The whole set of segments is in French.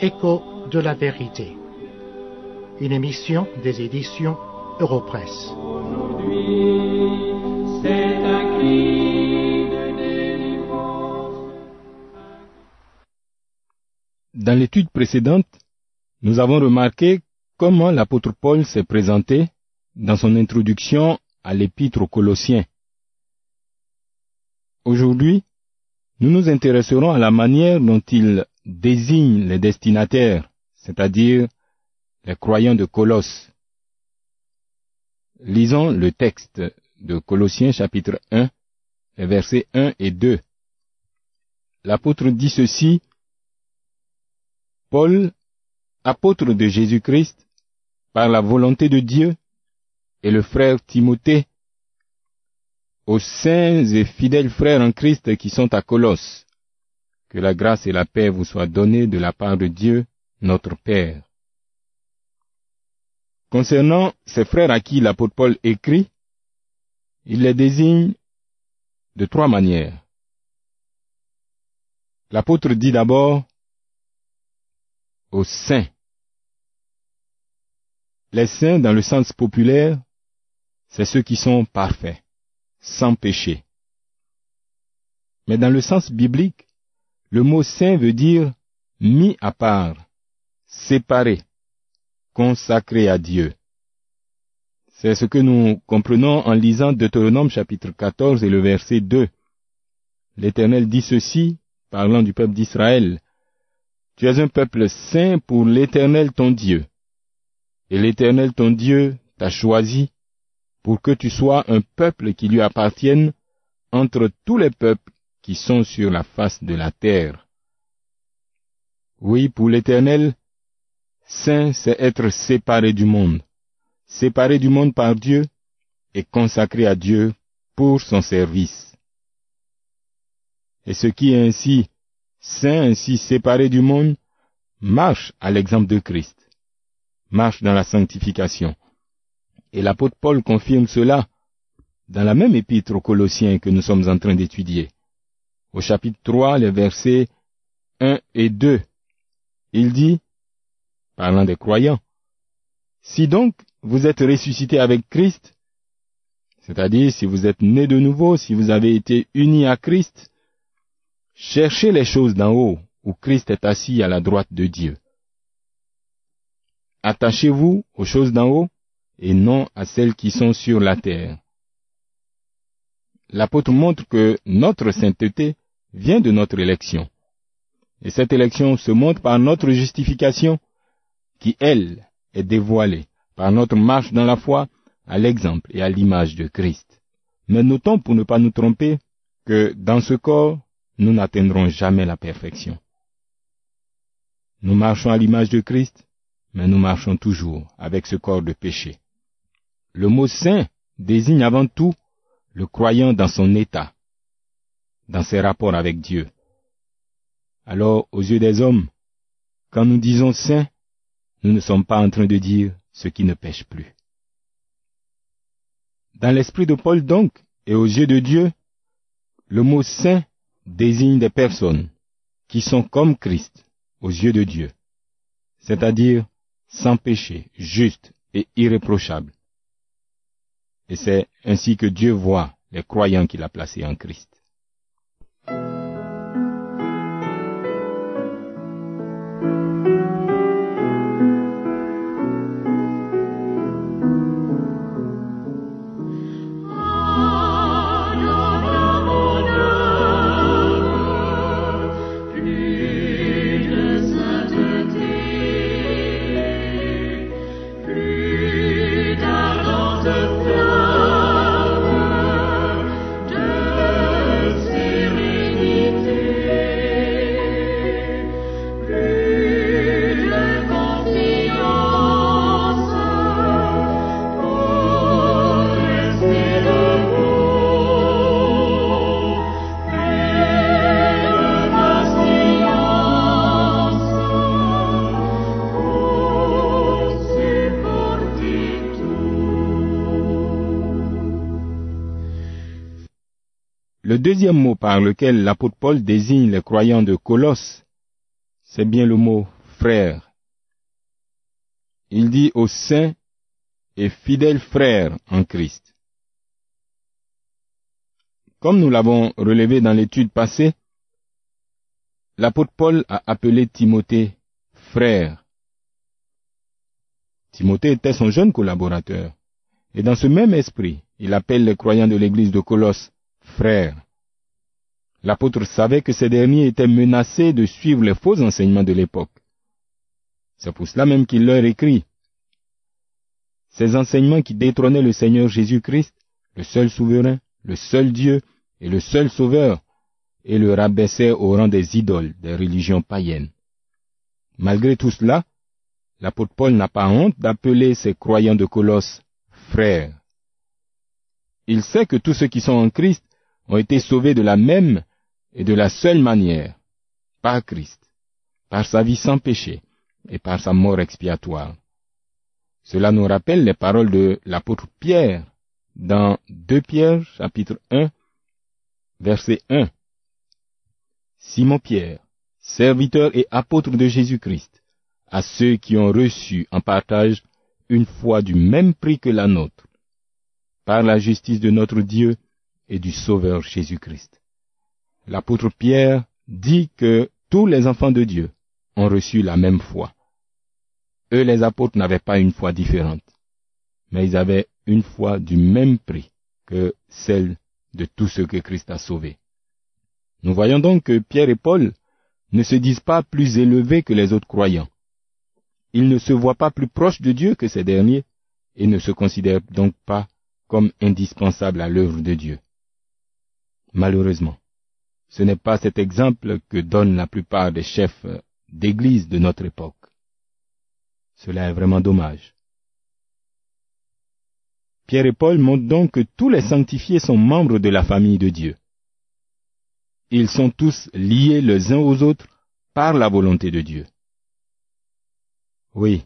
Écho de la vérité. Une émission des éditions Europresse. Dans l'étude précédente, nous avons remarqué comment l'apôtre Paul s'est présenté dans son introduction à l'épître aux Colossiens. Aujourd'hui, nous nous intéresserons à la manière dont il désigne les destinataires, c'est-à-dire les croyants de Colosse. Lisons le texte de Colossiens chapitre 1, les versets 1 et 2. L'apôtre dit ceci, Paul, apôtre de Jésus-Christ, par la volonté de Dieu, et le frère Timothée, aux saints et fidèles frères en Christ qui sont à Colosse, que la grâce et la paix vous soient données de la part de Dieu, notre Père. Concernant ces frères à qui l'apôtre Paul écrit, il les désigne de trois manières. L'apôtre dit d'abord aux saints. Les saints, dans le sens populaire, c'est ceux qui sont parfaits, sans péché. Mais dans le sens biblique, le mot saint veut dire mis à part, séparé, consacré à Dieu. C'est ce que nous comprenons en lisant Deutéronome chapitre 14 et le verset 2. L'Éternel dit ceci, parlant du peuple d'Israël. Tu es un peuple saint pour l'Éternel ton Dieu. Et l'Éternel ton Dieu t'a choisi pour que tu sois un peuple qui lui appartienne entre tous les peuples qui sont sur la face de la terre. Oui, pour l'Éternel, saint, c'est être séparé du monde, séparé du monde par Dieu et consacré à Dieu pour son service. Et ce qui est ainsi saint, ainsi séparé du monde, marche à l'exemple de Christ, marche dans la sanctification. Et l'apôtre Paul confirme cela dans la même épître aux Colossiens que nous sommes en train d'étudier. Au chapitre 3, les versets 1 et 2, il dit, parlant des croyants, Si donc vous êtes ressuscité avec Christ, c'est-à-dire si vous êtes né de nouveau, si vous avez été unis à Christ, cherchez les choses d'en haut, où Christ est assis à la droite de Dieu. Attachez-vous aux choses d'en haut et non à celles qui sont sur la terre. L'apôtre montre que notre sainteté vient de notre élection. Et cette élection se montre par notre justification, qui, elle, est dévoilée par notre marche dans la foi à l'exemple et à l'image de Christ. Mais notons pour ne pas nous tromper que dans ce corps, nous n'atteindrons jamais la perfection. Nous marchons à l'image de Christ, mais nous marchons toujours avec ce corps de péché. Le mot saint désigne avant tout le croyant dans son état, dans ses rapports avec Dieu. Alors, aux yeux des hommes, quand nous disons saint, nous ne sommes pas en train de dire ce qui ne pêche plus. Dans l'esprit de Paul donc, et aux yeux de Dieu, le mot saint désigne des personnes qui sont comme Christ aux yeux de Dieu, c'est-à-dire sans péché, justes et irréprochables. Et c'est ainsi que Dieu voit les croyants qu'il a placés en Christ. Le deuxième mot par lequel l'apôtre Paul désigne les croyants de Colosse, c'est bien le mot frère. Il dit aux saints et fidèles frères en Christ. Comme nous l'avons relevé dans l'étude passée, l'apôtre Paul a appelé Timothée frère. Timothée était son jeune collaborateur. Et dans ce même esprit, il appelle les croyants de l'église de Colosse frères. L'apôtre savait que ces derniers étaient menacés de suivre les faux enseignements de l'époque. C'est pour cela même qu'il leur écrit. Ces enseignements qui détrônaient le Seigneur Jésus-Christ, le seul souverain, le seul Dieu et le seul Sauveur, et le rabaissaient au rang des idoles des religions païennes. Malgré tout cela, l'apôtre Paul n'a pas honte d'appeler ses croyants de Colosse frères. Il sait que tous ceux qui sont en Christ ont été sauvés de la même et de la seule manière, par Christ, par sa vie sans péché et par sa mort expiatoire. Cela nous rappelle les paroles de l'apôtre Pierre dans 2 Pierre chapitre 1 verset 1. Simon Pierre, serviteur et apôtre de Jésus-Christ, à ceux qui ont reçu en partage une foi du même prix que la nôtre, par la justice de notre Dieu et du Sauveur Jésus-Christ. L'apôtre Pierre dit que tous les enfants de Dieu ont reçu la même foi. Eux, les apôtres, n'avaient pas une foi différente, mais ils avaient une foi du même prix que celle de tous ceux que Christ a sauvés. Nous voyons donc que Pierre et Paul ne se disent pas plus élevés que les autres croyants. Ils ne se voient pas plus proches de Dieu que ces derniers et ne se considèrent donc pas comme indispensables à l'œuvre de Dieu. Malheureusement, ce n'est pas cet exemple que donnent la plupart des chefs d'église de notre époque. Cela est vraiment dommage. Pierre et Paul montrent donc que tous les sanctifiés sont membres de la famille de Dieu. Ils sont tous liés les uns aux autres par la volonté de Dieu. Oui,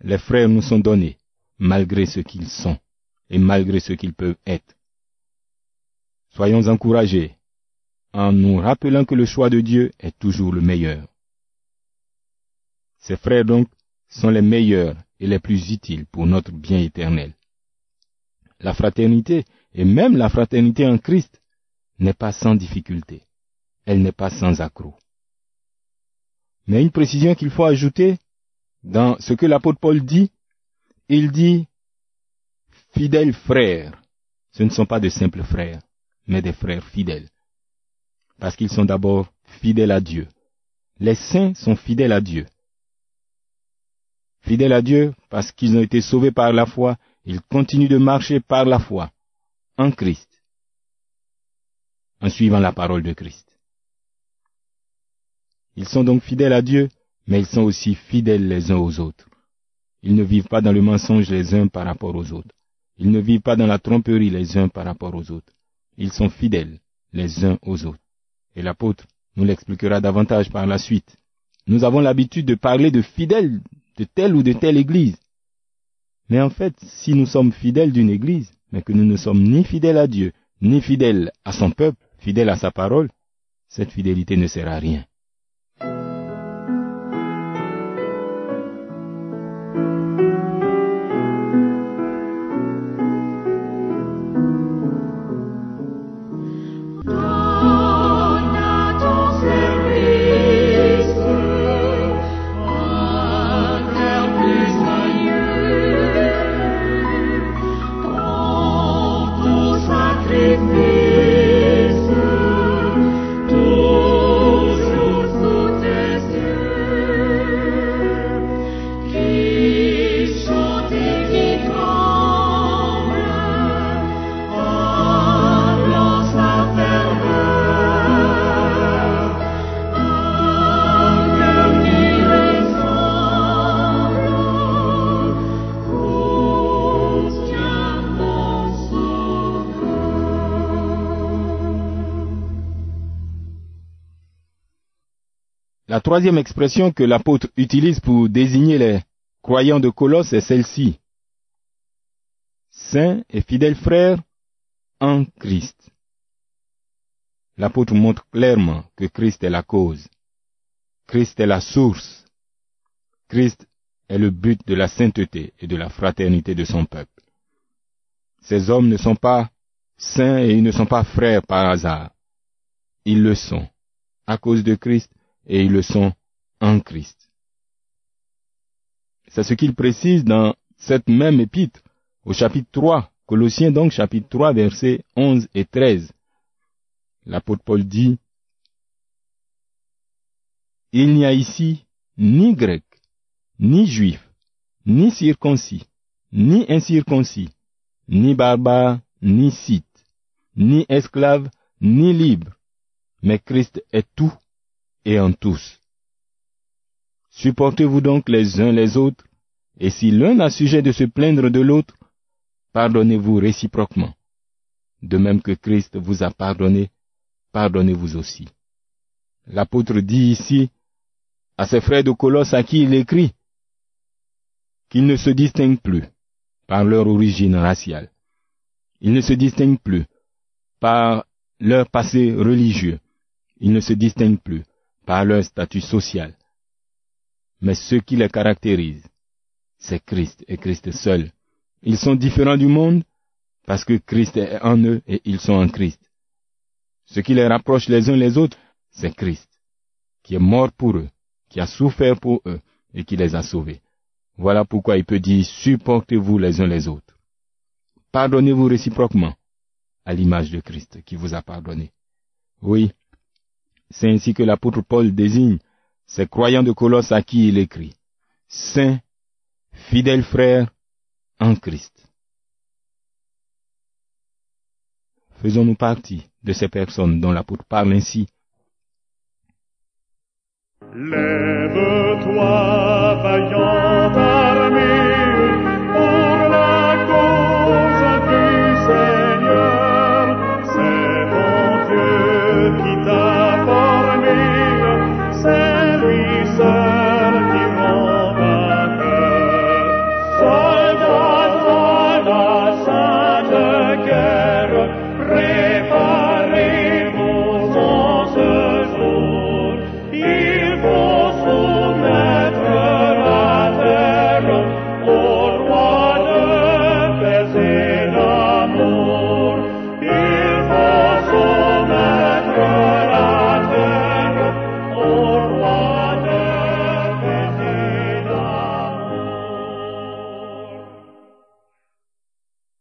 les frères nous sont donnés, malgré ce qu'ils sont et malgré ce qu'ils peuvent être. Soyons encouragés en nous rappelant que le choix de Dieu est toujours le meilleur. Ces frères donc sont les meilleurs et les plus utiles pour notre bien éternel. La fraternité, et même la fraternité en Christ, n'est pas sans difficulté. Elle n'est pas sans accroc. Mais une précision qu'il faut ajouter, dans ce que l'apôtre Paul dit, il dit, fidèles frères, ce ne sont pas de simples frères, mais des frères fidèles. Parce qu'ils sont d'abord fidèles à Dieu. Les saints sont fidèles à Dieu. Fidèles à Dieu parce qu'ils ont été sauvés par la foi, ils continuent de marcher par la foi en Christ, en suivant la parole de Christ. Ils sont donc fidèles à Dieu, mais ils sont aussi fidèles les uns aux autres. Ils ne vivent pas dans le mensonge les uns par rapport aux autres. Ils ne vivent pas dans la tromperie les uns par rapport aux autres. Ils sont fidèles les uns aux autres. Et l'apôtre nous l'expliquera davantage par la suite. Nous avons l'habitude de parler de fidèles de telle ou de telle église. Mais en fait, si nous sommes fidèles d'une église, mais que nous ne sommes ni fidèles à Dieu, ni fidèles à son peuple, fidèles à sa parole, cette fidélité ne sert à rien. La troisième expression que l'apôtre utilise pour désigner les croyants de Colosse est celle-ci. Saints et fidèles frères en Christ. l'apôtre montre clairement que Christ est la cause. Christ est la source. Christ est le but de la sainteté et de la fraternité de son peuple. Ces hommes ne sont pas saints et ils ne sont pas frères par hasard. Ils le sont à cause de Christ et ils le sont en Christ. C'est ce qu'il précise dans cette même épître au chapitre 3, Colossiens donc chapitre 3 versets 11 et 13. L'apôtre Paul dit, Il n'y a ici ni grec, ni juif, ni circoncis, ni incirconcis, ni barbare, ni scythe, ni esclave, ni libre, mais Christ est tout et en tous. Supportez-vous donc les uns les autres, et si l'un a sujet de se plaindre de l'autre, pardonnez-vous réciproquement. De même que Christ vous a pardonné, pardonnez-vous aussi. L'apôtre dit ici à ses frères de Colosse à qui il écrit qu'ils ne se distinguent plus par leur origine raciale. Ils ne se distinguent plus par leur passé religieux. Ils ne se distinguent plus par leur statut social. Mais ce qui les caractérise, c'est Christ et Christ seul. Ils sont différents du monde parce que Christ est en eux et ils sont en Christ. Ce qui les rapproche les uns les autres, c'est Christ, qui est mort pour eux, qui a souffert pour eux et qui les a sauvés. Voilà pourquoi il peut dire supportez-vous les uns les autres. Pardonnez-vous réciproquement, à l'image de Christ qui vous a pardonné. Oui, c'est ainsi que l'apôtre Paul désigne ces croyants de Colosse à qui il écrit. Saints, fidèles frères en Christ. Faisons-nous partie de ces personnes dont l'apôtre parle ainsi. Lève-toi, vaillant